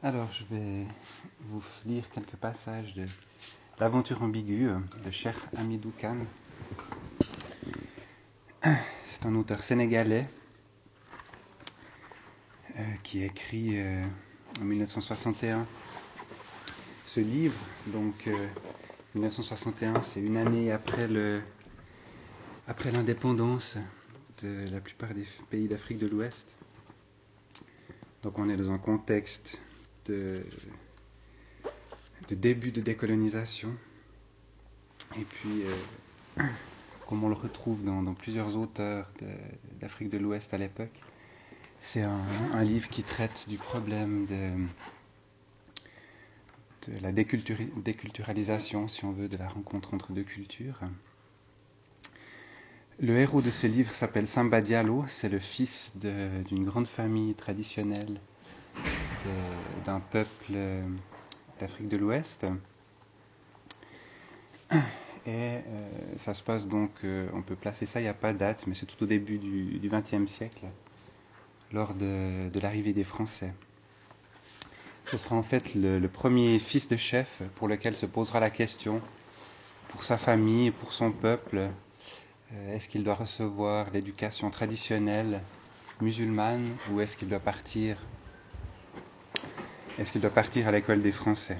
Alors, je vais vous lire quelques passages de L'aventure ambiguë de Cheikh Hamidou Khan. C'est un auteur sénégalais euh, qui a écrit euh, en 1961 ce livre. Donc, 1961, euh, c'est une année après le après l'indépendance de la plupart des pays d'Afrique de l'Ouest. Donc, on est dans un contexte de, début de décolonisation. Et puis, euh, comme on le retrouve dans, plusieurs auteurs d'Afrique de, l'Ouest à l'époque, c'est un, livre qui traite du problème de, de la déculturalisation, si on veut, de la rencontre entre deux cultures. Le héros de ce livre s'appelle Samba Diallo, c'est le fils d'une grande famille traditionnelle d'un peuple euh, d'Afrique de l'Ouest. Et euh, ça se passe donc, euh, on peut placer ça, il n'y a pas de date, mais c'est tout au début du XXe siècle, lors de, l'arrivée des Français. Ce sera en fait le, premier fils de chef pour lequel se posera la question, pour sa famille, pour son peuple, est-ce qu'il doit recevoir l'éducation traditionnelle musulmane ou est-ce qu'il doit partir est-ce qu'il doit partir à l'école des Français?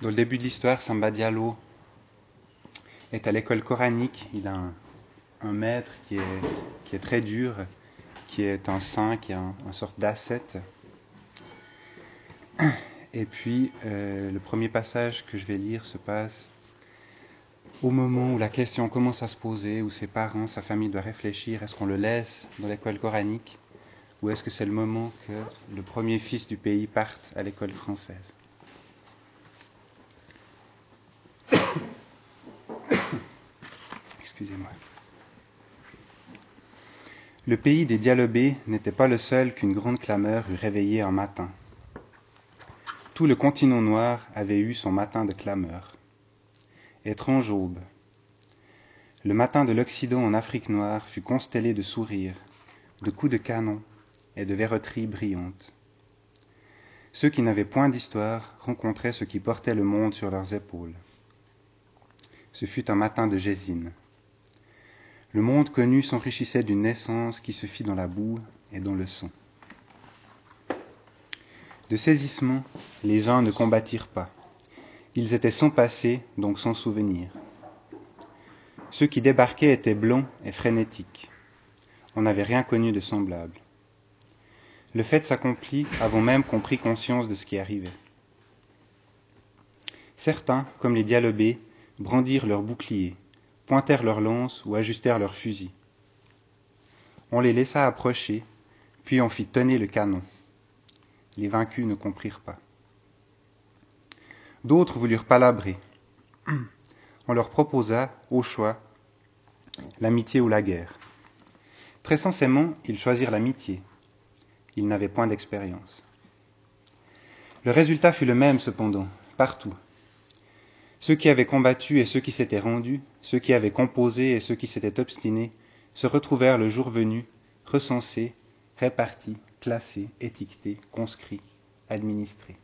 Dans le début de l'histoire, Samba Diallo est à l'école coranique. Il a un, maître qui est, très dur, qui est un saint, qui est un, une sorte d'ascète. Et puis, euh, le premier passage que je vais lire se passe au moment où la question commence à se poser, où ses parents, sa famille doivent réfléchir, est-ce qu'on le laisse dans l'école coranique? Ou est-ce que c'est le moment que le premier fils du pays parte à l'école française Excusez-moi. Le pays des Dialobés n'était pas le seul qu'une grande clameur eût réveillé un matin. Tout le continent noir avait eu son matin de clameur. Étrange aube. Le matin de l'Occident en Afrique noire fut constellé de sourires, de coups de canon, et de verroteries brillantes. Ceux qui n'avaient point d'histoire rencontraient ceux qui portaient le monde sur leurs épaules. Ce fut un matin de gésine. Le monde connu s'enrichissait d'une naissance qui se fit dans la boue et dans le sang. De saisissement, les uns ne combattirent pas. Ils étaient sans passé, donc sans souvenir. Ceux qui débarquaient étaient blonds et frénétiques. On n'avait rien connu de semblable. Le fait s'accomplit avant même qu'on prit conscience de ce qui arrivait. Certains, comme les dialobés, brandirent leurs boucliers, pointèrent leurs lances ou ajustèrent leurs fusils. On les laissa approcher, puis on fit tonner le canon. Les vaincus ne comprirent pas. D'autres voulurent palabrer. On leur proposa, au choix, l'amitié ou la guerre. Très sensément, ils choisirent l'amitié, ils n'avaient point d'expérience. Le résultat fut le même cependant, partout. Ceux qui avaient combattu et ceux qui s'étaient rendus, ceux qui avaient composé et ceux qui s'étaient obstinés, se retrouvèrent le jour venu, recensés, répartis, classés, étiquetés, conscrits, administrés.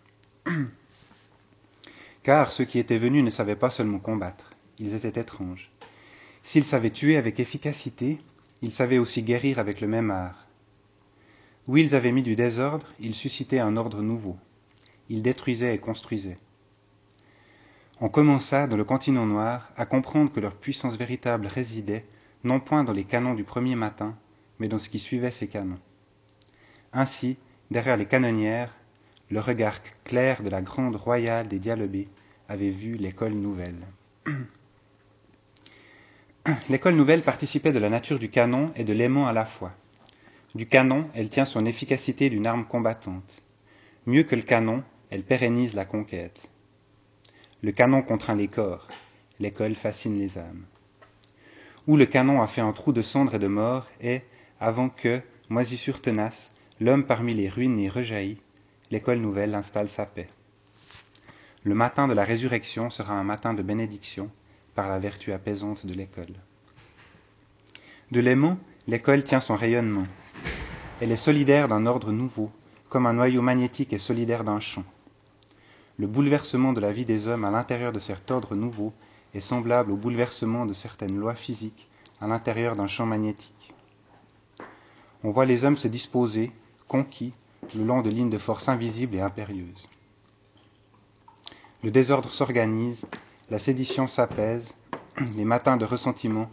Car ceux qui étaient venus ne savaient pas seulement combattre, ils étaient étranges. S'ils savaient tuer avec efficacité, ils savaient aussi guérir avec le même art, où ils avaient mis du désordre, ils suscitaient un ordre nouveau. Ils détruisaient et construisaient. On commença, dans le continent noir, à comprendre que leur puissance véritable résidait non point dans les canons du premier matin, mais dans ce qui suivait ces canons. Ainsi, derrière les canonnières, le regard clair de la grande royale des Dialobés avait vu l'école nouvelle. L'école nouvelle participait de la nature du canon et de l'aimant à la fois. Du canon, elle tient son efficacité d'une arme combattante. Mieux que le canon, elle pérennise la conquête. Le canon contraint les corps, l'école fascine les âmes. Où le canon a fait un trou de cendres et de mort, et, avant que, moisissure tenace, l'homme parmi les ruines ait rejailli, l'école nouvelle installe sa paix. Le matin de la résurrection sera un matin de bénédiction par la vertu apaisante de l'école. De l'aimant, l'école tient son rayonnement, elle est solidaire d'un ordre nouveau, comme un noyau magnétique et solidaire d'un champ. Le bouleversement de la vie des hommes à l'intérieur de cet ordre nouveau est semblable au bouleversement de certaines lois physiques à l'intérieur d'un champ magnétique. On voit les hommes se disposer, conquis, le long de lignes de force invisibles et impérieuses. Le désordre s'organise, la sédition s'apaise, les matins de ressentiment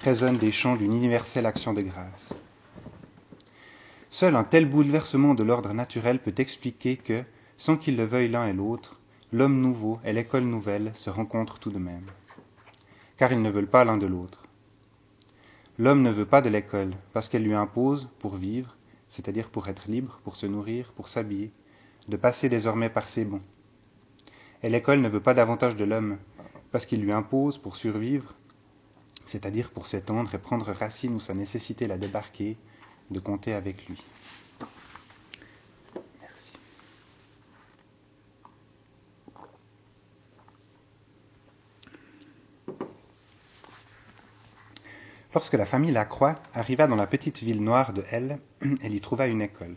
résonnent des chants d'une universelle action de grâce. Seul un tel bouleversement de l'ordre naturel peut expliquer que, sans qu'ils le veuillent l'un et l'autre, l'homme nouveau et l'école nouvelle se rencontrent tout de même. Car ils ne veulent pas l'un de l'autre. L'homme ne veut pas de l'école parce qu'elle lui impose, pour vivre, c'est-à-dire pour être libre, pour se nourrir, pour s'habiller, de passer désormais par ses bons. Et l'école ne veut pas davantage de l'homme parce qu'il lui impose, pour survivre, c'est-à-dire pour s'étendre et prendre racine où sa nécessité l'a débarqué, de compter avec lui. Merci. Lorsque la famille Lacroix arriva dans la petite ville noire de L, elle y trouva une école.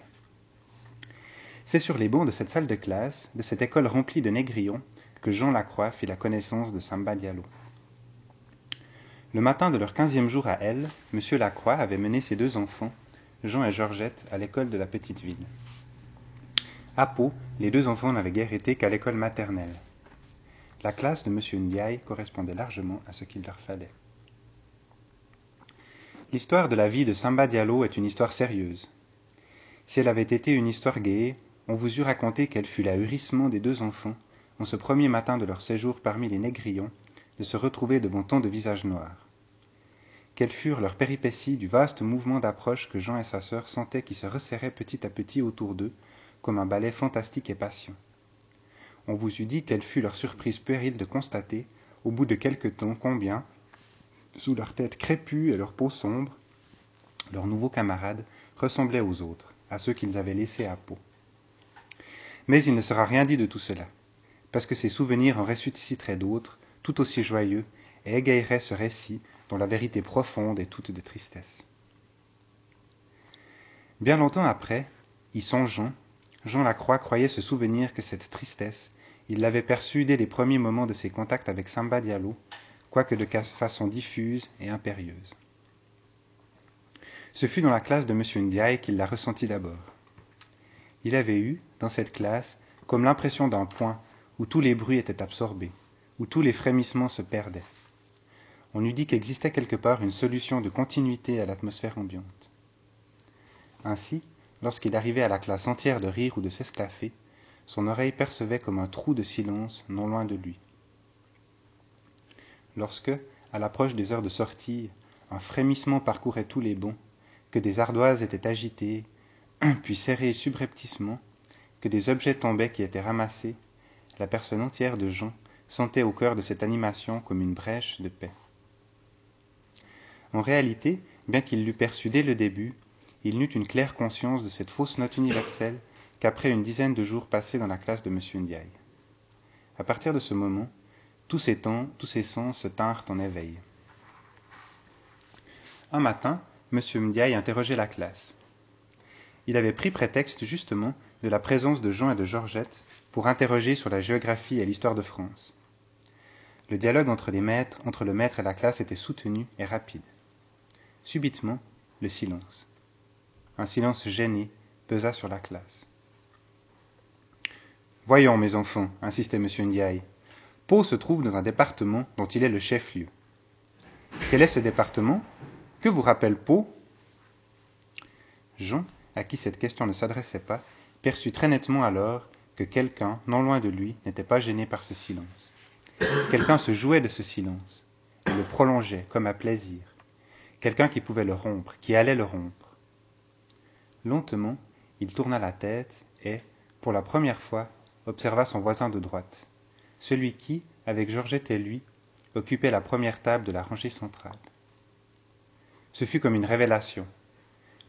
C'est sur les bancs de cette salle de classe, de cette école remplie de négrillons, que Jean Lacroix fit la connaissance de Samba Diallo. Le matin de leur quinzième jour à L, M. Lacroix avait mené ses deux enfants, Jean et Georgette, à l'école de la petite ville. À Pau, les deux enfants n'avaient guère été qu'à l'école maternelle. La classe de M. Ndiaye correspondait largement à ce qu'il leur fallait. L'histoire de la vie de Samba Diallo est une histoire sérieuse. Si elle avait été une histoire gaie, on vous eût raconté quel fut l'ahurissement des deux enfants, en ce premier matin de leur séjour parmi les négrillons, de se retrouver devant tant de visages noirs. Quelles furent leurs péripéties du vaste mouvement d'approche que Jean et sa sœur sentaient qui se resserrait petit à petit autour d'eux, comme un ballet fantastique et patient. On vous eût dit quelle fut leur surprise puérile de constater, au bout de quelque temps, combien, sous leur tête crépue et leur peau sombre, leurs nouveaux camarades ressemblaient aux autres, à ceux qu'ils avaient laissés à peau. Mais il ne sera rien dit de tout cela, parce que ces souvenirs en ressusciteraient d'autres, tout aussi joyeux, et égayeraient ce récit dont la vérité profonde est toute de tristesse. Bien longtemps après, y songeant, Jean Lacroix croyait se souvenir que cette tristesse, il l'avait perçue dès les premiers moments de ses contacts avec Samba Diallo, quoique de façon diffuse et impérieuse. Ce fut dans la classe de M. Ndiaye qu'il l'a ressenti d'abord. Il avait eu, dans cette classe, comme l'impression d'un point où tous les bruits étaient absorbés, où tous les frémissements se perdaient. On eût dit qu'existait quelque part une solution de continuité à l'atmosphère ambiante. Ainsi, lorsqu'il arrivait à la classe entière de rire ou de s'esclaffer, son oreille percevait comme un trou de silence non loin de lui. Lorsque, à l'approche des heures de sortie, un frémissement parcourait tous les bancs, que des ardoises étaient agitées, puis serrées subrepticement, que des objets tombaient qui étaient ramassés, la personne entière de Jean sentait au cœur de cette animation comme une brèche de paix. En réalité, bien qu'il l'eût perçu dès le début, il n'eut une claire conscience de cette fausse note universelle qu'après une dizaine de jours passés dans la classe de M. Ndiaye. À partir de ce moment, tous ses temps, tous ses sens se tinrent en éveil. Un matin, M. Ndiaye interrogeait la classe. Il avait pris prétexte justement de la présence de Jean et de Georgette pour interroger sur la géographie et l'histoire de France. Le dialogue entre, les maîtres, entre le maître et la classe était soutenu et rapide. Subitement, le silence. Un silence gêné pesa sur la classe. Voyons, mes enfants, insistait M. Ndiaye. Pau se trouve dans un département dont il est le chef-lieu. Quel est ce département? Que vous rappelle Pau? Jean, à qui cette question ne s'adressait pas, perçut très nettement alors que quelqu'un, non loin de lui, n'était pas gêné par ce silence. Quelqu'un se jouait de ce silence, et le prolongeait comme à plaisir. Quelqu'un qui pouvait le rompre, qui allait le rompre. Lentement, il tourna la tête et, pour la première fois, observa son voisin de droite, celui qui, avec Georgette et lui, occupait la première table de la rangée centrale. Ce fut comme une révélation.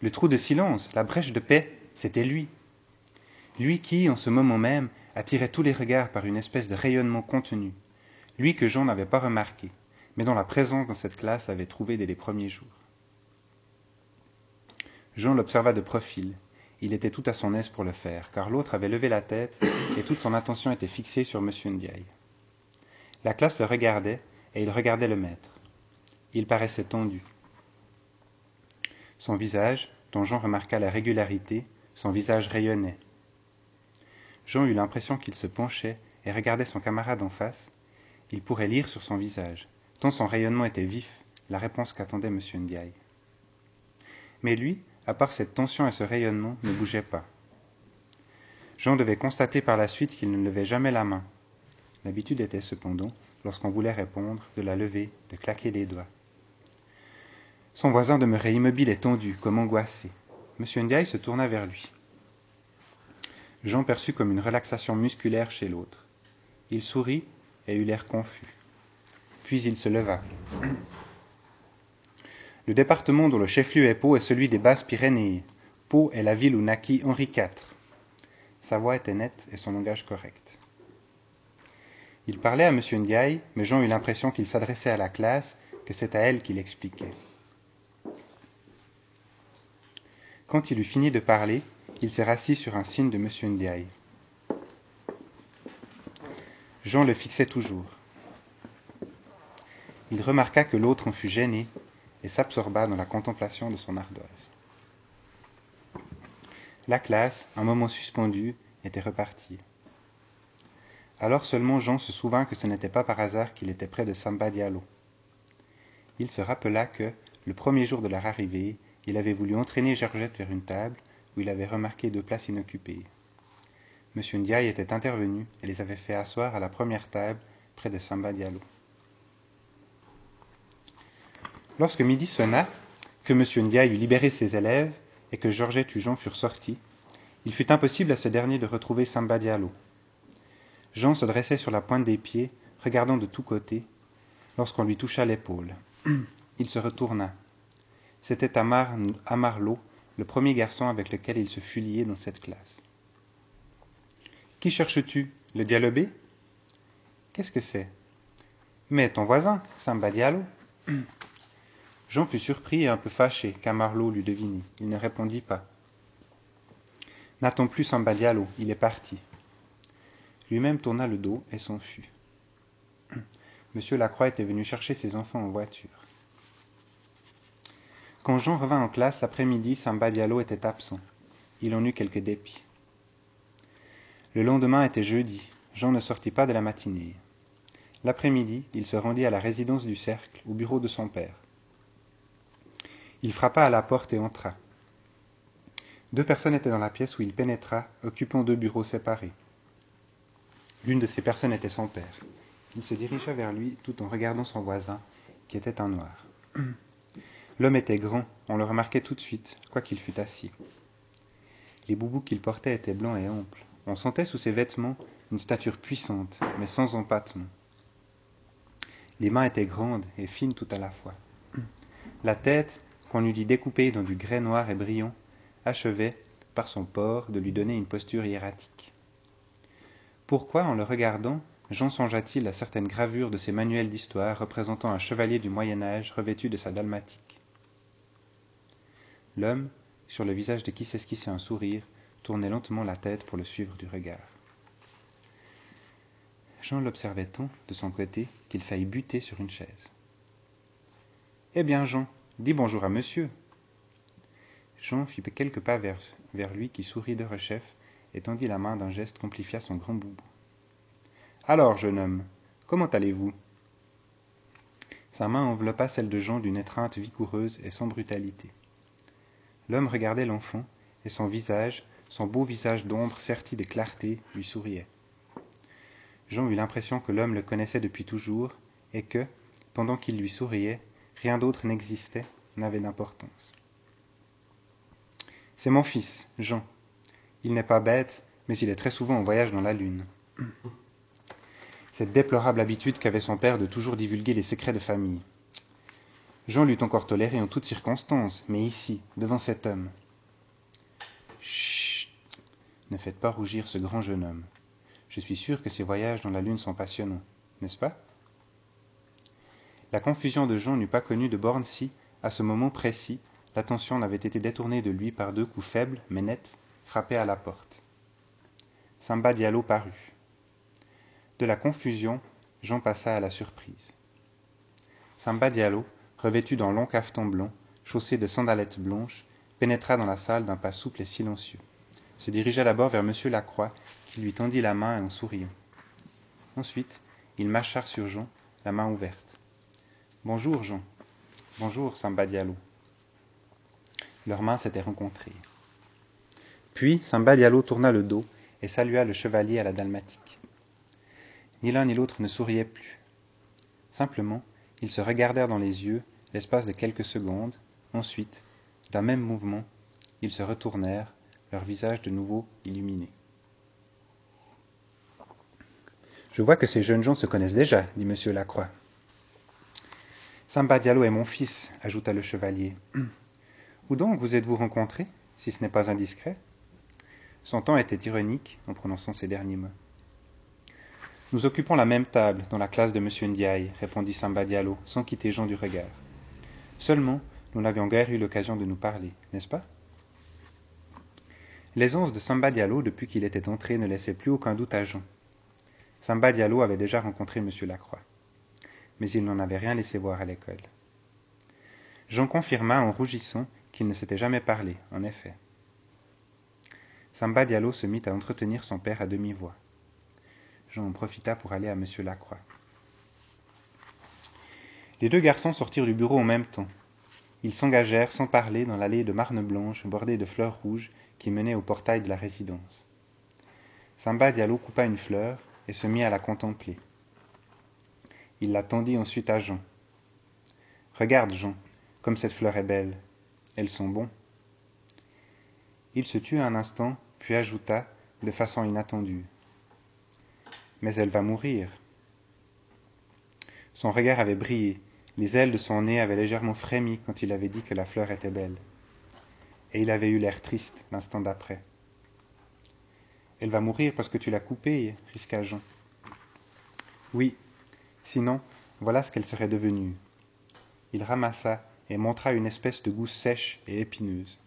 Le trou de silence, la brèche de paix, c'était lui lui qui, en ce moment même, attirait tous les regards par une espèce de rayonnement contenu, lui que Jean n'avait pas remarqué, mais dont la présence dans cette classe l'avait trouvé dès les premiers jours. Jean l'observa de profil, il était tout à son aise pour le faire, car l'autre avait levé la tête et toute son attention était fixée sur M. Ndiaye. La classe le regardait et il regardait le maître. Il paraissait tendu. Son visage, dont Jean remarqua la régularité, son visage rayonnait. Jean eut l'impression qu'il se penchait et regardait son camarade en face. Il pourrait lire sur son visage, tant son rayonnement était vif, la réponse qu'attendait M. Ndiaye. Mais lui, à part cette tension et ce rayonnement, ne bougeait pas. Jean devait constater par la suite qu'il ne levait jamais la main. L'habitude était cependant, lorsqu'on voulait répondre, de la lever, de claquer des doigts. Son voisin demeurait immobile et tendu, comme angoissé. M. Ndiaye se tourna vers lui. Jean perçut comme une relaxation musculaire chez l'autre. Il sourit et eut l'air confus. Puis il se leva. Le département dont le chef-lieu est Pau est celui des Basses-Pyrénées. Pau est la ville où naquit Henri IV. Sa voix était nette et son langage correct. Il parlait à M. Ndiaye, mais Jean eut l'impression qu'il s'adressait à la classe, que c'est à elle qu'il expliquait. Quand il eut fini de parler, il se rassit sur un signe de M. Ndiaye. Jean le fixait toujours. Il remarqua que l'autre en fut gêné et s'absorba dans la contemplation de son ardoise. La classe, un moment suspendue, était repartie. Alors seulement Jean se souvint que ce n'était pas par hasard qu'il était près de Samba Diallo. Il se rappela que, le premier jour de leur arrivée, il avait voulu entraîner Georgette vers une table où il avait remarqué deux places inoccupées. M. Ndiaye était intervenu et les avait fait asseoir à la première table près de Samba Diallo. Lorsque midi sonna, que M. Ndiaye eut libéré ses élèves et que Georgette et Jean furent sortis, il fut impossible à ce dernier de retrouver Samba Diallo. Jean se dressait sur la pointe des pieds, regardant de tous côtés, lorsqu'on lui toucha l'épaule. Il se retourna. C'était Amar, Amarlo, le premier garçon avec lequel il se fut lié dans cette classe. Qui cherches-tu Le dialobé Qu'est-ce que c'est Mais ton voisin, Samba Diallo. Jean fut surpris et un peu fâché qu'Amarlo lui devinît. Il ne répondit pas. N'attends plus Samba Diallo, il est parti. Lui-même tourna le dos et s'enfuit. Monsieur Lacroix était venu chercher ses enfants en voiture. Quand Jean revint en classe l'après-midi, Samba Diallo était absent. Il en eut quelques dépits. Le lendemain était jeudi. Jean ne sortit pas de la matinée. L'après-midi, il se rendit à la résidence du cercle, au bureau de son père. Il frappa à la porte et entra. Deux personnes étaient dans la pièce où il pénétra, occupant deux bureaux séparés. L'une de ces personnes était son père. Il se dirigea vers lui tout en regardant son voisin, qui était un noir. L'homme était grand, on le remarquait tout de suite, quoiqu'il fût assis. Les boubous qu'il portait étaient blancs et amples. On sentait sous ses vêtements une stature puissante, mais sans empattement. Les mains étaient grandes et fines tout à la fois. La tête, qu'on eût dit découpée dans du grès noir et brillant, achevait, par son port, de lui donner une posture hiératique. Pourquoi, en le regardant, Jean songea-t-il à certaines gravures de ses manuels d'histoire représentant un chevalier du Moyen Âge revêtu de sa dalmatique? L'homme, sur le visage de qui s'esquissait un sourire, tournait lentement la tête pour le suivre du regard. Jean l'observait tant, de son côté, qu'il faillit buter sur une chaise. Eh bien, Jean, dis bonjour à monsieur. Jean fit quelques pas vers, lui qui sourit de rechef et tendit la main d'un geste qu'amplifia son grand boubou. Alors, jeune homme, comment allez-vous? Sa main enveloppa celle de Jean d'une étreinte vigoureuse et sans brutalité. L'homme regardait l'enfant, et son visage, son beau visage d'ombre serti de clarté, lui souriait. Jean eut l'impression que l'homme le connaissait depuis toujours, et que, pendant qu'il lui souriait, rien d'autre n'existait, n'avait d'importance. C'est mon fils, Jean. Il n'est pas bête, mais il est très souvent en voyage dans la lune. Cette déplorable habitude qu'avait son père de toujours divulguer les secrets de famille. Jean l'eût encore toléré en toutes circonstances, mais ici, devant cet homme. Chut Ne faites pas rougir ce grand jeune homme. Je suis sûr que ses voyages dans la lune sont passionnants, n'est-ce pas? La confusion de Jean n'eût pas connu de borne si, à ce moment précis, l'attention n'avait été détournée de lui par deux coups faibles, mais nets, frappait à la porte. Samba Diallo parut. De la confusion, Jean passa à la surprise. Samba Diallo, revêtu d'un long cafeton blond, chaussé de sandalettes blanches, pénétra dans la salle d'un pas souple et silencieux, se dirigea d'abord vers M. Lacroix, qui lui tendit la main en souriant. Ensuite, il marcha sur Jean, la main ouverte. Bonjour, Jean. Bonjour, Samba Diallo. Leurs mains s'étaient rencontrées. Puis Samba Diallo tourna le dos et salua le chevalier à la dalmatique. Ni l'un ni l'autre ne souriait plus. Simplement, ils se regardèrent dans les yeux l'espace de quelques secondes, ensuite, d'un même mouvement, ils se retournèrent, leurs visages de nouveau illuminés. Je vois que ces jeunes gens se connaissent déjà, dit M. Lacroix. Samba Diallo est mon fils, ajouta le chevalier. Où donc vous êtes-vous rencontrés, si ce n'est pas indiscret? Son ton était ironique en prononçant ces derniers mots. Nous occupons la même table dans la classe de M. Ndiaye, répondit Samba Diallo, sans quitter Jean du regard. Seulement, nous n'avions guère eu l'occasion de nous parler, n'est-ce pas? L'aisance de Samba Diallo depuis qu'il était entré ne laissait plus aucun doute à Jean. Samba Diallo avait déjà rencontré M. Lacroix, mais il n'en avait rien laissé voir à l'école. Jean confirma en rougissant qu'il ne s'était jamais parlé, en effet. Samba Diallo se mit à entretenir son père à demi-voix. Jean en profita pour aller à M. Lacroix. Les deux garçons sortirent du bureau en même temps. Ils s'engagèrent sans parler dans l'allée de marne blanche bordée de fleurs rouges qui menait au portail de la résidence. Samba Diallo coupa une fleur et se mit à la contempler. Il la tendit ensuite à Jean. Regarde, Jean, comme cette fleur est belle. Elles sont bons. Il se tut un instant, puis ajouta, de façon inattendue mais elle va mourir. Son regard avait brillé, les ailes de son nez avaient légèrement frémi quand il avait dit que la fleur était belle. Et il avait eu l'air triste l'instant d'après. Elle va mourir parce que tu l'as coupée, risqua Jean. Oui, sinon, voilà ce qu'elle serait devenue. Il ramassa et montra une espèce de gousse sèche et épineuse.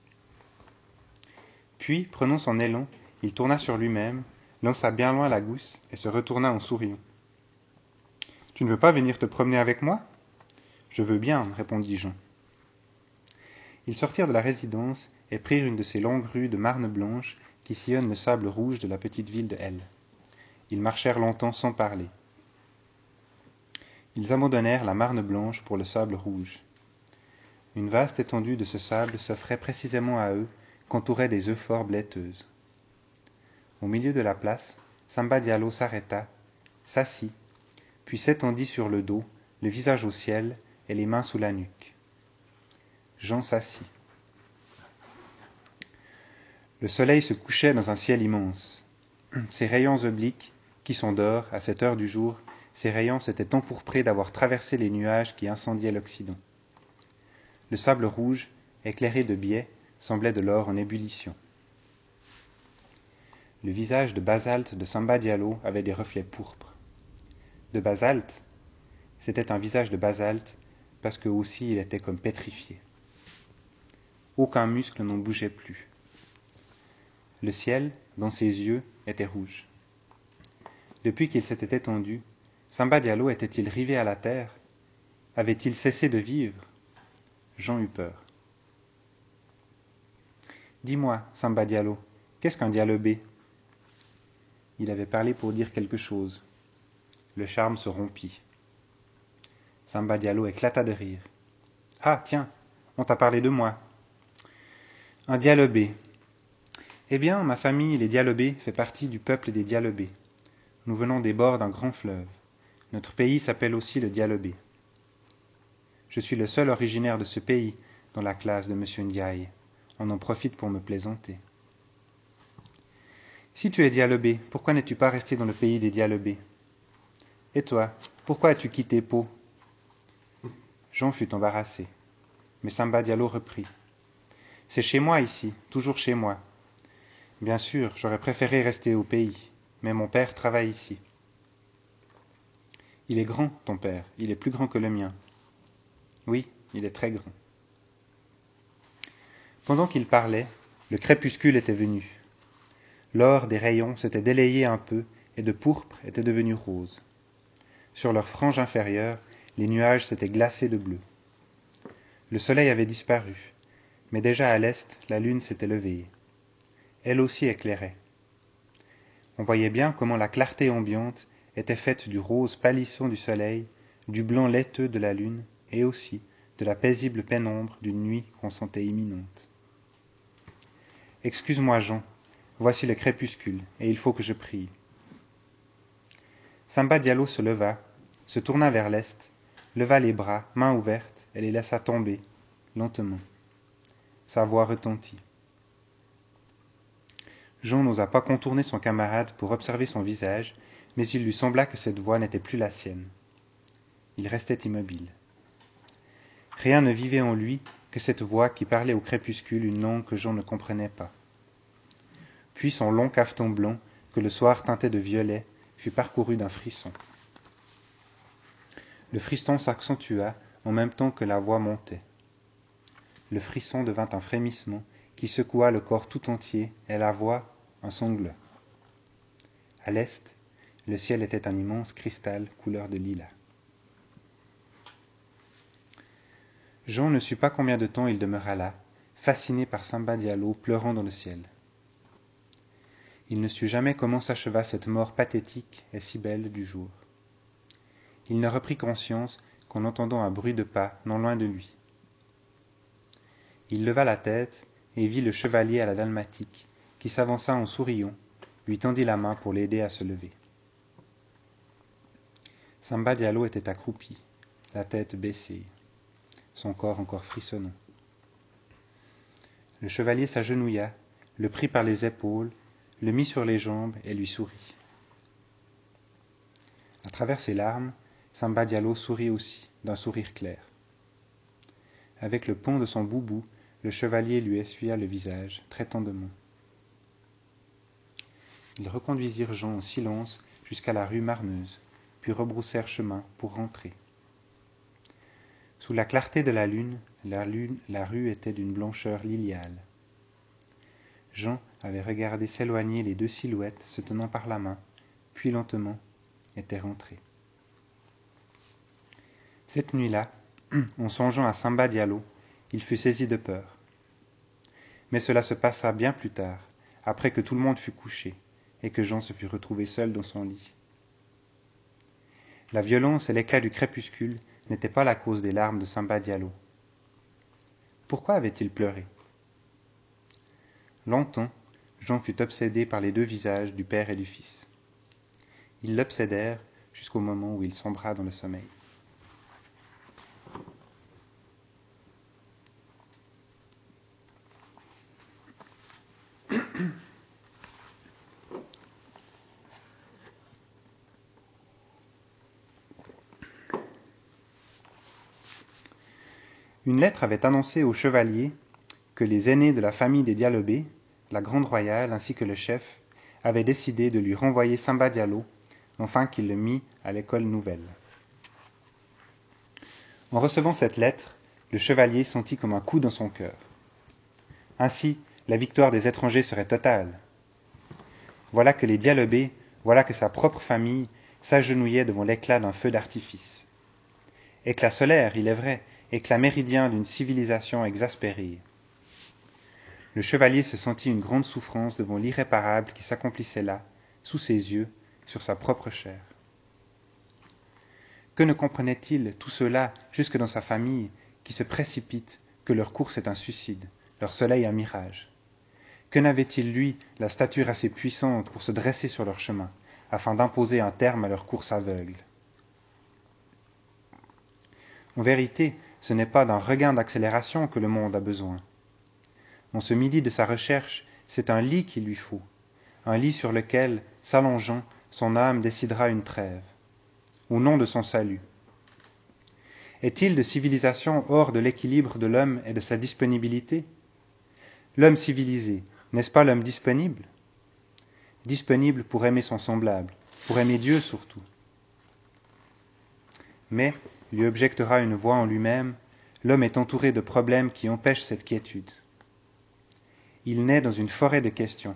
Puis, prenant son élan, il tourna sur lui-même, lança bien loin la gousse et se retourna en souriant. Tu ne veux pas venir te promener avec moi Je veux bien, répondit Jean. Ils sortirent de la résidence et prirent une de ces longues rues de marne blanche qui sillonnent le sable rouge de la petite ville de L. Ils marchèrent longtemps sans parler. Ils abandonnèrent la marne blanche pour le sable rouge. Une vaste étendue de ce sable s'offrait précisément à eux, qu'entouraient des euphores blaiteuses. Au milieu de la place, Samba Diallo s'arrêta, s'assit, puis s'étendit sur le dos, le visage au ciel et les mains sous la nuque. Jean s'assit. Le soleil se couchait dans un ciel immense. Ses rayons obliques, qui sont d'or à cette heure du jour, ces rayons s'étaient empourprés d'avoir traversé les nuages qui incendiaient l'Occident. Le sable rouge, éclairé de biais, semblait de l'or en ébullition. Le visage de basalte de Samba Diallo avait des reflets pourpres. De basalte? C'était un visage de basalte parce que aussi il était comme pétrifié. Aucun muscle n'en bougeait plus. Le ciel, dans ses yeux, était rouge. Depuis qu'il s'était étendu, Samba Diallo était-il rivé à la terre? Avait-il cessé de vivre? Jean eut peur. Dis-moi, Samba Diallo, qu'est-ce qu'un dialobé? Il avait parlé pour dire quelque chose. Le charme se rompit. Samba Diallo éclata de rire. Ah, tiens, on t'a parlé de moi. Un dialobé. Eh bien, ma famille, les dialobés, fait partie du peuple des dialobés. Nous venons des bords d'un grand fleuve. Notre pays s'appelle aussi le dialobé. Je suis le seul originaire de ce pays dans la classe de M. Ndiaye. On en profite pour me plaisanter. Si tu es dialobé, pourquoi n'es-tu pas resté dans le pays des dialobés Et toi, pourquoi as-tu quitté Pau? Jean fut embarrassé. Mais Samba Diallo reprit. C'est chez moi ici, toujours chez moi. Bien sûr, j'aurais préféré rester au pays, mais mon père travaille ici. Il est grand, ton père, il est plus grand que le mien. Oui, il est très grand. Pendant qu'il parlait, le crépuscule était venu. L'or des rayons s'était délayé un peu et de pourpre était devenu rose. Sur leur frange inférieure, les nuages s'étaient glacés de bleu. Le soleil avait disparu, mais déjà à l'est, la lune s'était levée. Elle aussi éclairait. On voyait bien comment la clarté ambiante était faite du rose pâlissant du soleil, du blanc laiteux de la lune, et aussi de la paisible pénombre d'une nuit qu'on sentait imminente. Excuse-moi, Jean, voici le crépuscule, et il faut que je prie. Samba Diallo se leva, se tourna vers l'est, leva les bras, mains ouvertes, et les laissa tomber, lentement. Sa voix retentit. Jean n'osa pas contourner son camarade pour observer son visage, mais il lui sembla que cette voix n'était plus la sienne. Il restait immobile. Rien ne vivait en lui que cette voix qui parlait au crépuscule une langue que Jean ne comprenait pas. Puis son long cafeton blanc, que le soir teintait de violet, fut parcouru d'un frisson. Le frisson s'accentua en même temps que la voix montait. Le frisson devint un frémissement qui secoua le corps tout entier et la voix un sanglot. À l'est, le ciel était un immense cristal couleur de lilas. Jean ne sut pas combien de temps il demeura là, fasciné par Samba Diallo pleurant dans le ciel. Il ne sut jamais comment s'acheva cette mort pathétique et si belle du jour. Il ne reprit conscience qu'en entendant un bruit de pas non loin de lui. Il leva la tête et vit le chevalier à la dalmatique, qui s'avança en souriant, lui tendit la main pour l'aider à se lever. Samba Diallo était accroupi, la tête baissée, son corps encore frissonnant. Le chevalier s'agenouilla, le prit par les épaules, le mit sur les jambes et lui sourit. À travers ses larmes, Samba Diallo sourit aussi, d'un sourire clair. Avec le pont de son boubou, le chevalier lui essuya le visage très tendrement. Ils reconduisirent Jean en silence jusqu'à la rue Marneuse, puis rebroussèrent chemin pour rentrer. Sous la clarté de la lune, la, rue était d'une blancheur liliale. Jean avait regardé s'éloigner les deux silhouettes se tenant par la main, puis lentement était rentré. Cette nuit-là, en songeant à Samba Diallo, il fut saisi de peur. Mais cela se passa bien plus tard, après que tout le monde fut couché, et que Jean se fut retrouvé seul dans son lit. La violence et l'éclat du crépuscule n'étaient pas la cause des larmes de Samba Diallo. Pourquoi avait-il pleuré? Longtemps, Jean fut obsédé par les deux visages du père et du fils. Ils l'obsédèrent jusqu'au moment où il sombra dans le sommeil. Une lettre avait annoncé au chevalier que les aînés de la famille des Dialobé, la Grande Royale ainsi que le chef, avaient décidé de lui renvoyer Samba Diallo, afin qu'il le mit à l'école nouvelle. En recevant cette lettre, le chevalier sentit comme un coup dans son cœur. Ainsi, la victoire des étrangers serait totale. Voilà que les Dialobé, voilà que sa propre famille s'agenouillait devant l'éclat d'un feu d'artifice. Éclat solaire, il est vrai, éclat méridien d'une civilisation exaspérée. Le chevalier se sentit une grande souffrance devant l'irréparable qui s'accomplissait là, sous ses yeux, sur sa propre chair. Que ne comprenait-il tout cela jusque dans sa famille, qui se précipite, que leur course est un suicide, leur soleil un mirage? Que n'avait-il, lui, la stature assez puissante pour se dresser sur leur chemin, afin d'imposer un terme à leur course aveugle? En vérité, ce n'est pas d'un regain d'accélération que le monde a besoin. En ce midi de sa recherche, c'est un lit qu'il lui faut, un lit sur lequel, s'allongeant, son âme décidera une trêve, au nom de son salut. Est-il de civilisation hors de l'équilibre de l'homme et de sa disponibilité? L'homme civilisé, n'est-ce pas l'homme disponible? Disponible pour aimer son semblable, pour aimer Dieu surtout. Mais lui objectera une voix en lui-même, l'homme est entouré de problèmes qui empêchent cette quiétude. Il naît dans une forêt de questions.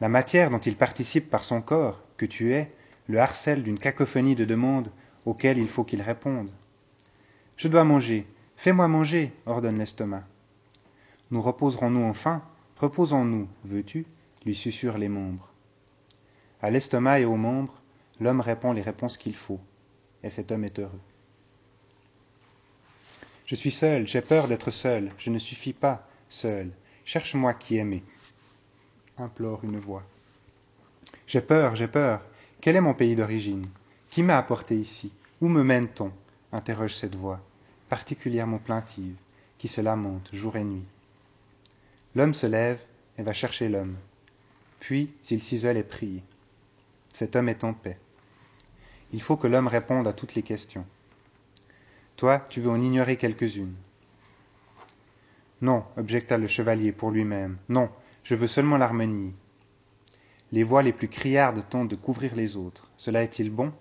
La matière dont il participe par son corps, que tu es, le harcèle d'une cacophonie de demandes auxquelles il faut qu'il réponde. Je dois manger, fais-moi manger, ordonne l'estomac. Nous reposerons-nous enfin? Reposons-nous, veux-tu? lui susurrent les membres. À l'estomac et aux membres, l'homme répond les réponses qu'il faut, et cet homme est heureux. Je suis seul, j'ai peur d'être seul, je ne suffis pas seul. Cherche-moi qui aimer implore une voix. J'ai peur, j'ai peur. Quel est mon pays d'origine? Qui m'a apporté ici? Où me mène-t-on? Interroge cette voix, particulièrement plaintive, qui se lamente jour et nuit. L'homme se lève et va chercher l'homme. Puis il s'isole et prie. Cet homme est en paix. Il faut que l'homme réponde à toutes les questions. Toi, tu veux en ignorer quelques-unes. Non, objecta le chevalier pour lui-même. Non, je veux seulement l'harmonie. Les voix les plus criardes tentent de couvrir les autres. Cela est-il bon?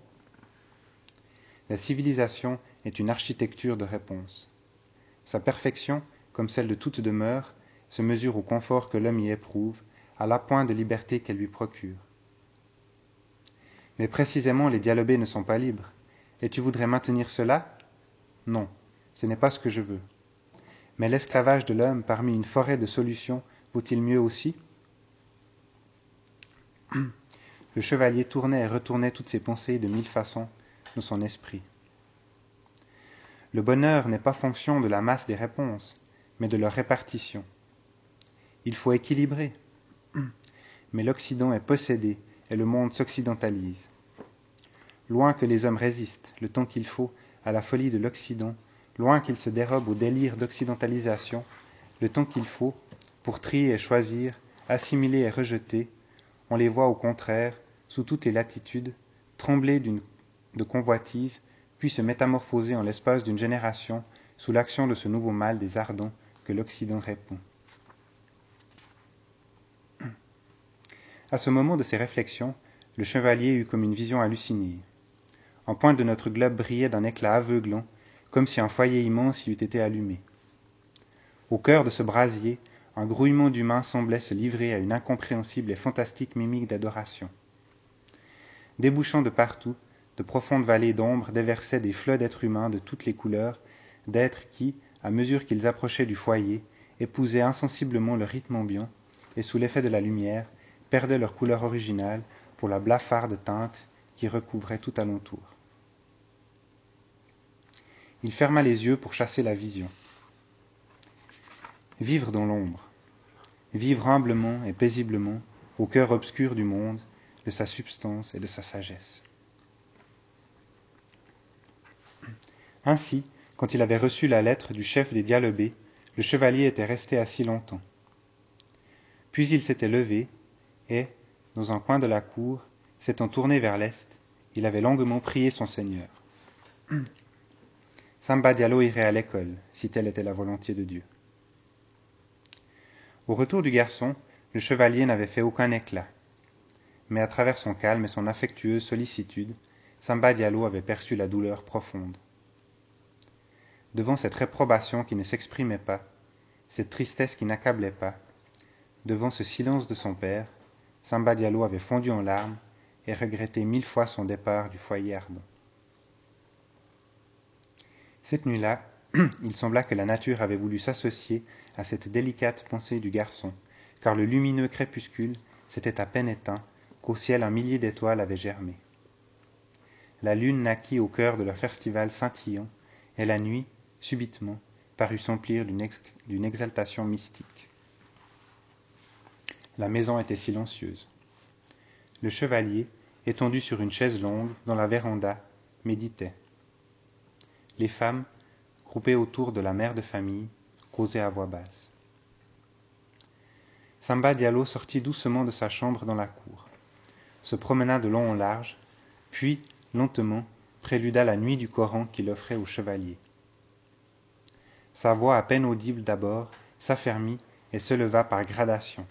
La civilisation est une architecture de réponse. Sa perfection, comme celle de toute demeure, se mesure au confort que l'homme y éprouve, à la pointe de liberté qu'elle lui procure. Mais précisément les dialobés ne sont pas libres. Et tu voudrais maintenir cela? Non, ce n'est pas ce que je veux. Mais l'esclavage de l'homme parmi une forêt de solutions Vaut-il mieux aussi? Le chevalier tournait et retournait toutes ses pensées de mille façons dans son esprit. Le bonheur n'est pas fonction de la masse des réponses, mais de leur répartition. Il faut équilibrer. Mais l'Occident est possédé et le monde s'occidentalise. Loin que les hommes résistent, le temps qu'il faut, à la folie de l'Occident, loin qu'ils se dérobent au délire d'occidentalisation, le temps qu'il faut pour trier et choisir, assimiler et rejeter, on les voit au contraire, sous toutes les latitudes, trembler de convoitise, puis se métamorphoser en l'espace d'une génération sous l'action de ce nouveau mal des ardents que l'Occident répond. À ce moment de ses réflexions, le chevalier eut comme une vision hallucinée. En pointe de notre globe brillait d'un éclat aveuglant, comme si un foyer immense y eût été allumé. Au cœur de ce brasier, un grouillement d'humains semblait se livrer à une incompréhensible et fantastique mimique d'adoration. Débouchant de partout, de profondes vallées d'ombre déversaient des flots d'êtres humains de toutes les couleurs, d'êtres qui, à mesure qu'ils approchaient du foyer, épousaient insensiblement le rythme ambiant, et sous l'effet de la lumière, perdaient leur couleur originale pour la blafarde teinte qui recouvrait tout alentour. Il ferma les yeux pour chasser la vision vivre dans l'ombre, vivre humblement et paisiblement au cœur obscur du monde, de sa substance et de sa sagesse. Ainsi, quand il avait reçu la lettre du chef des Dialobés, le chevalier était resté assis longtemps. Puis il s'était levé, et, dans un coin de la cour, s'étant tourné vers l'est, il avait longuement prié son Seigneur. Samba Diallo irait à l'école, si telle était la volonté de Dieu. Au retour du garçon, le chevalier n'avait fait aucun éclat. Mais à travers son calme et son affectueuse sollicitude, Samba Diallo avait perçu la douleur profonde. Devant cette réprobation qui ne s'exprimait pas, cette tristesse qui n'accablait pas, devant ce silence de son père, Samba Diallo avait fondu en larmes et regretté mille fois son départ du foyer ardent. Cette nuit-là, il sembla que la nature avait voulu s'associer à cette délicate pensée du garçon, car le lumineux crépuscule s'était à peine éteint qu'au ciel un millier d'étoiles avaient germé. La lune naquit au cœur de leur festival scintillant, et la nuit, subitement, parut s'emplir d'une exaltation mystique. La maison était silencieuse. Le chevalier, étendu sur une chaise longue dans la véranda, méditait. Les femmes, groupés autour de la mère de famille, causaient à voix basse. Samba Diallo sortit doucement de sa chambre dans la cour, se promena de long en large, puis, lentement, préluda la nuit du Coran qu'il offrait au chevalier. Sa voix à peine audible d'abord s'affermit et se leva par gradation.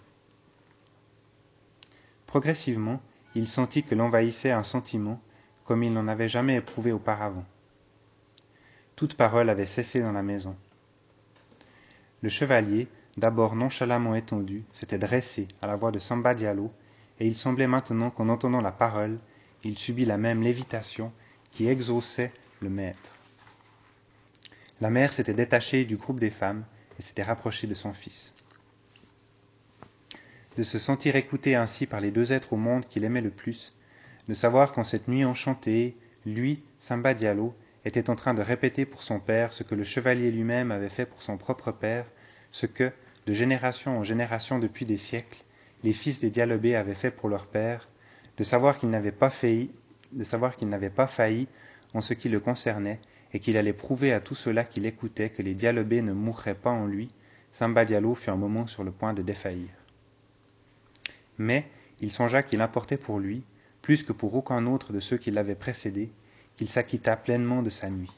Progressivement, il sentit que l'envahissait un sentiment comme il n'en avait jamais éprouvé auparavant. Toute parole avait cessé dans la maison. Le chevalier, d'abord nonchalamment étendu, s'était dressé à la voix de Samba Diallo et il semblait maintenant qu'en entendant la parole, il subit la même lévitation qui exauçait le maître. La mère s'était détachée du groupe des femmes et s'était rapprochée de son fils. De se sentir écouté ainsi par les deux êtres au monde qu'il aimait le plus, de savoir qu'en cette nuit enchantée, lui, Samba Diallo, était en train de répéter pour son père ce que le chevalier lui-même avait fait pour son propre père, ce que, de génération en génération depuis des siècles, les fils des Dialobés avaient fait pour leur père, de savoir qu'il n'avait pas failli, de savoir qu'il n'avait pas failli en ce qui le concernait, et qu'il allait prouver à tout cela qui l'écoutait que les Dialobés ne mourraient pas en lui, Samba Diallo fut un moment sur le point de défaillir. Mais il songea qu'il importait pour lui, plus que pour aucun autre de ceux qui l'avaient précédé, qu'il s'acquittât pleinement de sa nuit.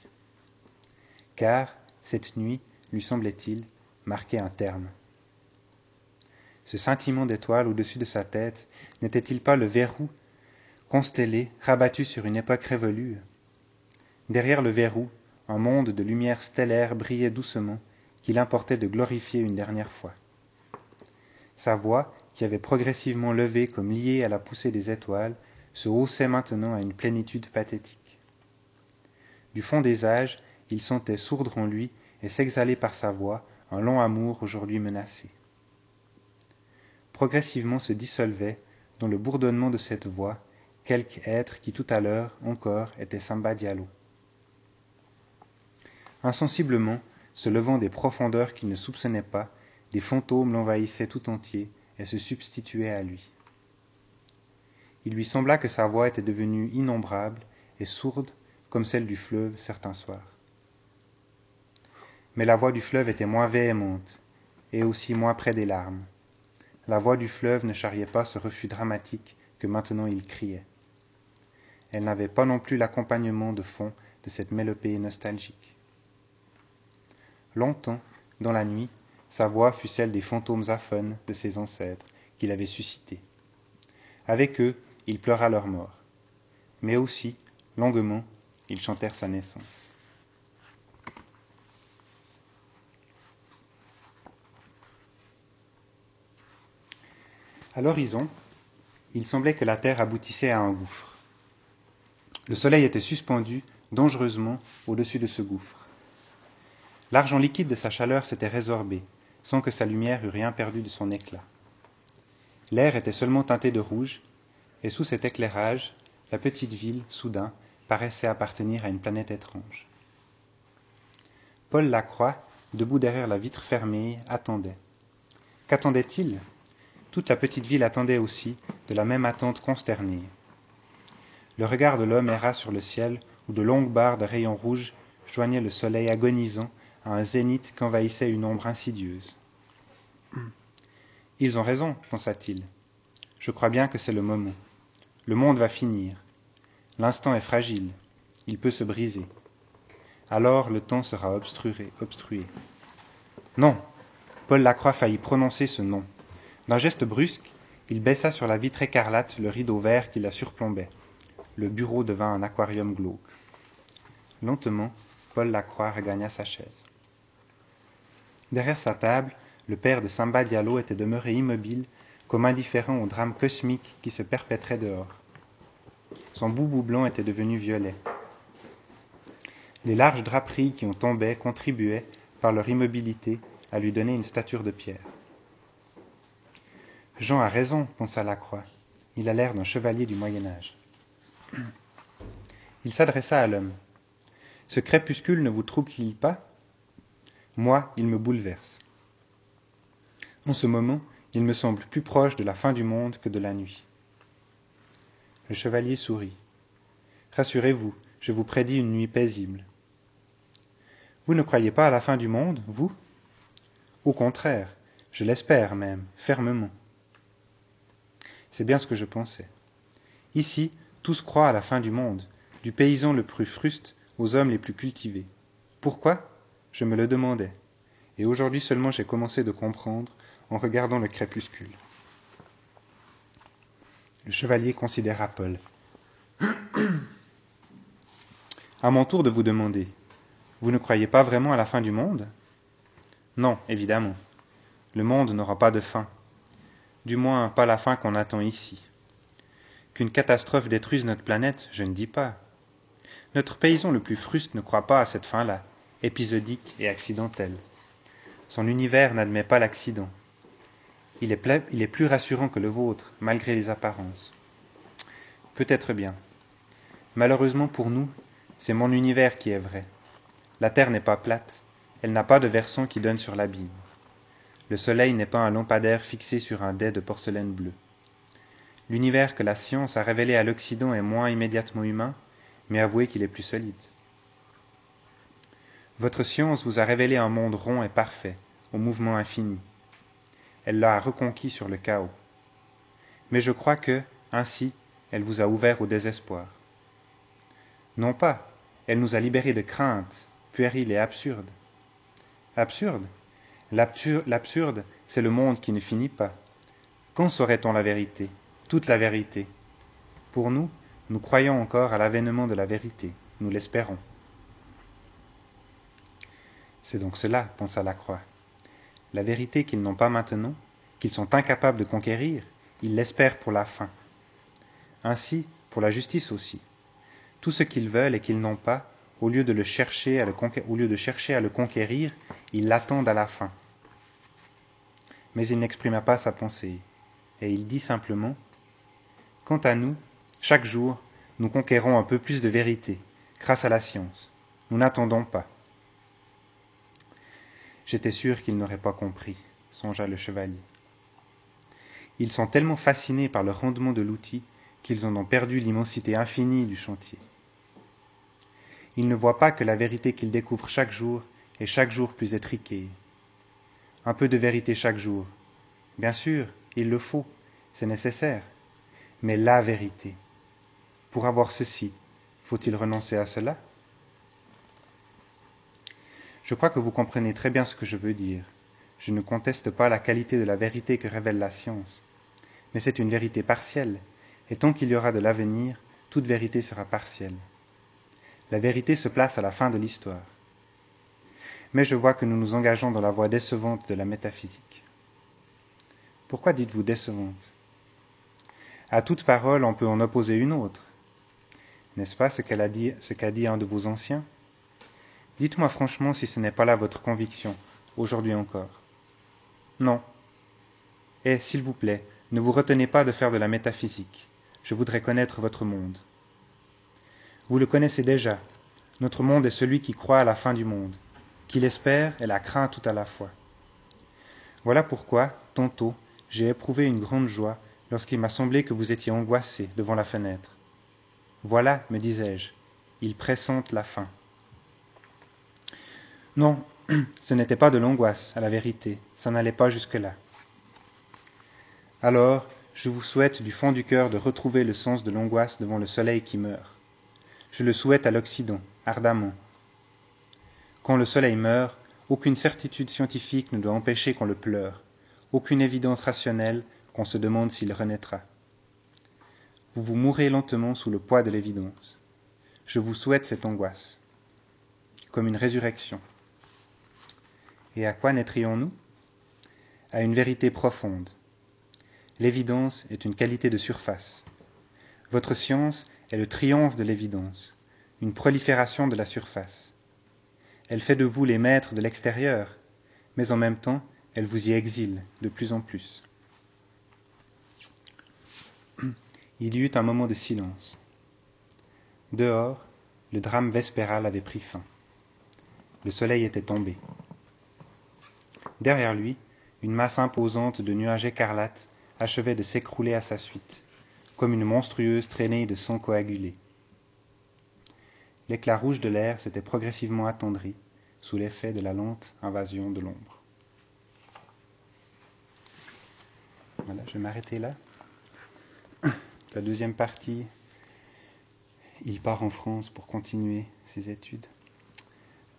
Car, cette nuit, lui semblait-il, marquait un terme. Ce scintillement d'étoiles au-dessus de sa tête n'était-il pas le verrou, constellé, rabattu sur une époque révolue? Derrière le verrou, un monde de lumière stellaire brillait doucement, qu'il importait de glorifier une dernière fois. Sa voix, qui avait progressivement levé comme liée à la poussée des étoiles, se haussait maintenant à une plénitude pathétique. Du fond des âges, il sentait sourdre en lui et s'exhaler par sa voix un long amour aujourd'hui menacé. Progressivement se dissolvait, dans le bourdonnement de cette voix, quelque être qui tout à l'heure encore était Samba Diallo. Insensiblement, se levant des profondeurs qu'il ne soupçonnait pas, des fantômes l'envahissaient tout entier et se substituaient à lui. Il lui sembla que sa voix était devenue innombrable et sourde comme celle du fleuve certains soirs. Mais la voix du fleuve était moins véhémente et aussi moins près des larmes. La voix du fleuve ne charriait pas ce refus dramatique que maintenant il criait. Elle n'avait pas non plus l'accompagnement de fond de cette mélopée nostalgique. Longtemps, dans la nuit, sa voix fut celle des fantômes aphones de ses ancêtres qu'il avait suscités. Avec eux, il pleura leur mort. Mais aussi, longuement, ils chantèrent sa naissance. À l'horizon, il semblait que la terre aboutissait à un gouffre. Le soleil était suspendu dangereusement au-dessus de ce gouffre. L'argent liquide de sa chaleur s'était résorbé, sans que sa lumière eût rien perdu de son éclat. L'air était seulement teinté de rouge, et sous cet éclairage, la petite ville, soudain, paraissait appartenir à une planète étrange. Paul Lacroix, debout derrière la vitre fermée, attendait. Qu'attendait-il? Toute la petite ville attendait aussi, de la même attente consternée. Le regard de l'homme erra sur le ciel, où de longues barres de rayons rouges joignaient le soleil agonisant à un zénith qu'envahissait une ombre insidieuse. Ils ont raison, pensa-t-il. Je crois bien que c'est le moment. Le monde va finir. L'instant est fragile. Il peut se briser. Alors le temps sera obstrué. Non. Paul Lacroix faillit prononcer ce nom. D'un geste brusque, il baissa sur la vitre écarlate le rideau vert qui la surplombait. Le bureau devint un aquarium glauque. Lentement, Paul Lacroix regagna sa chaise. Derrière sa table, le père de Samba Diallo était demeuré immobile, comme indifférent au drame cosmique qui se perpétrait dehors. Son boubou blanc était devenu violet. Les larges draperies qui en tombaient contribuaient, par leur immobilité, à lui donner une stature de pierre. Jean a raison, pensa Lacroix. Il a l'air d'un chevalier du Moyen Âge. Il s'adressa à l'homme. Ce crépuscule ne vous trouble-t-il pas? Moi, il me bouleverse. En ce moment, il me semble plus proche de la fin du monde que de la nuit. Le chevalier sourit. Rassurez-vous, je vous prédis une nuit paisible. Vous ne croyez pas à la fin du monde, vous? Au contraire, je l'espère même, fermement. C'est bien ce que je pensais. Ici, tous croient à la fin du monde, du paysan le plus fruste aux hommes les plus cultivés. Pourquoi? Je me le demandais, et aujourd'hui seulement j'ai commencé de comprendre en regardant le crépuscule. Le chevalier considéra Paul. à mon tour de vous demander, vous ne croyez pas vraiment à la fin du monde? Non, évidemment. Le monde n'aura pas de fin. Du moins pas la fin qu'on attend ici. Qu'une catastrophe détruise notre planète, je ne dis pas. Notre paysan le plus fruste ne croit pas à cette fin-là, épisodique et accidentelle. Son univers n'admet pas l'accident. Il est, plus rassurant que le vôtre, malgré les apparences. Peut-être bien. Malheureusement pour nous, c'est mon univers qui est vrai. La Terre n'est pas plate, elle n'a pas de versant qui donne sur l'abîme. Le Soleil n'est pas un lampadaire fixé sur un dais de porcelaine bleue. L'univers que la science a révélé à l'Occident est moins immédiatement humain, mais avouez qu'il est plus solide. Votre science vous a révélé un monde rond et parfait, au mouvement infini. Elle l'a reconquis sur le chaos. Mais je crois que, ainsi, elle vous a ouvert au désespoir. Non pas, elle nous a libérés de craintes, puériles et absurdes. Absurde? L'absurde, c'est le monde qui ne finit pas. Quand saurait-on la vérité Toute la vérité? Pour nous, nous croyons encore à l'avènement de la vérité, nous l'espérons. C'est donc cela, pensa Lacroix. La vérité qu'ils n'ont pas maintenant, qu'ils sont incapables de conquérir, ils l'espèrent pour la fin. Ainsi, pour la justice aussi. Tout ce qu'ils veulent et qu'ils n'ont pas, au lieu, de le chercher chercher à le conquérir, ils l'attendent à la fin. Mais il n'exprima pas sa pensée, et il dit simplement Quant à nous, chaque jour, nous conquérons un peu plus de vérité, grâce à la science. Nous n'attendons pas. J'étais sûr qu'ils n'auraient pas compris, songea le chevalier. Ils sont tellement fascinés par le rendement de l'outil qu'ils en ont perdu l'immensité infinie du chantier. Ils ne voient pas que la vérité qu'ils découvrent chaque jour est chaque jour plus étriquée. Un peu de vérité chaque jour. Bien sûr, il le faut, c'est nécessaire. Mais la vérité. Pour avoir ceci, faut-il renoncer à cela? Je crois que vous comprenez très bien ce que je veux dire. Je ne conteste pas la qualité de la vérité que révèle la science. Mais c'est une vérité partielle, et tant qu'il y aura de l'avenir, toute vérité sera partielle. La vérité se place à la fin de l'histoire. Mais je vois que nous nous engageons dans la voie décevante de la métaphysique. Pourquoi dites-vous décevante? À toute parole, on peut en opposer une autre. N'est-ce pas ce qu'a dit, dit un de vos anciens? Dites-moi franchement si ce n'est pas là votre conviction, aujourd'hui encore. Non. Et, s'il vous plaît, ne vous retenez pas de faire de la métaphysique. Je voudrais connaître votre monde. Vous le connaissez déjà. Notre monde est celui qui croit à la fin du monde, qui l'espère et la craint tout à la fois. Voilà pourquoi, tantôt, j'ai éprouvé une grande joie lorsqu'il m'a semblé que vous étiez angoissé devant la fenêtre. Voilà, me disais-je, ils pressentent la fin. Non, ce n'était pas de l'angoisse, à la vérité, ça n'allait pas jusque-là. Alors, je vous souhaite du fond du cœur de retrouver le sens de l'angoisse devant le soleil qui meurt. Je le souhaite à l'Occident, ardemment. Quand le soleil meurt, aucune certitude scientifique ne doit empêcher qu'on le pleure, aucune évidence rationnelle qu'on se demande s'il renaîtra. Vous vous mourrez lentement sous le poids de l'évidence. Je vous souhaite cette angoisse, comme une résurrection. Et à quoi naîtrions-nous? À une vérité profonde. L'évidence est une qualité de surface. Votre science est le triomphe de l'évidence, une prolifération de la surface. Elle fait de vous les maîtres de l'extérieur, mais en même temps, elle vous y exile de plus en plus. Il y eut un moment de silence. Dehors, le drame vespéral avait pris fin. Le soleil était tombé. Derrière lui, une masse imposante de nuages écarlates achevait de s'écrouler à sa suite comme une monstrueuse traînée de sang coagulé. L'éclat rouge de l'air s'était progressivement attendri sous l'effet de la lente invasion de l'ombre. Voilà, je vais m'arrêter là. La deuxième partie, il part en France pour continuer ses études.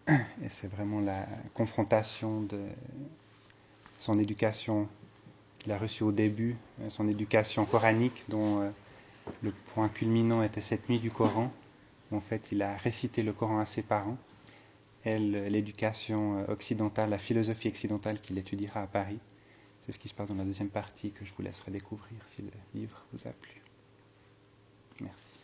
Et c'est vraiment la confrontation de son éducation qu'il a reçue au début, euh, son éducation coranique dont euh, le point culminant était cette nuit du Coran. Où en fait, il a récité le Coran à ses parents. Elle, euh, l'éducation occidentale, la philosophie occidentale qu'il étudiera à Paris. C'est ce qui se passe dans la deuxième partie que je vous laisserai découvrir si le livre vous a plu. Merci.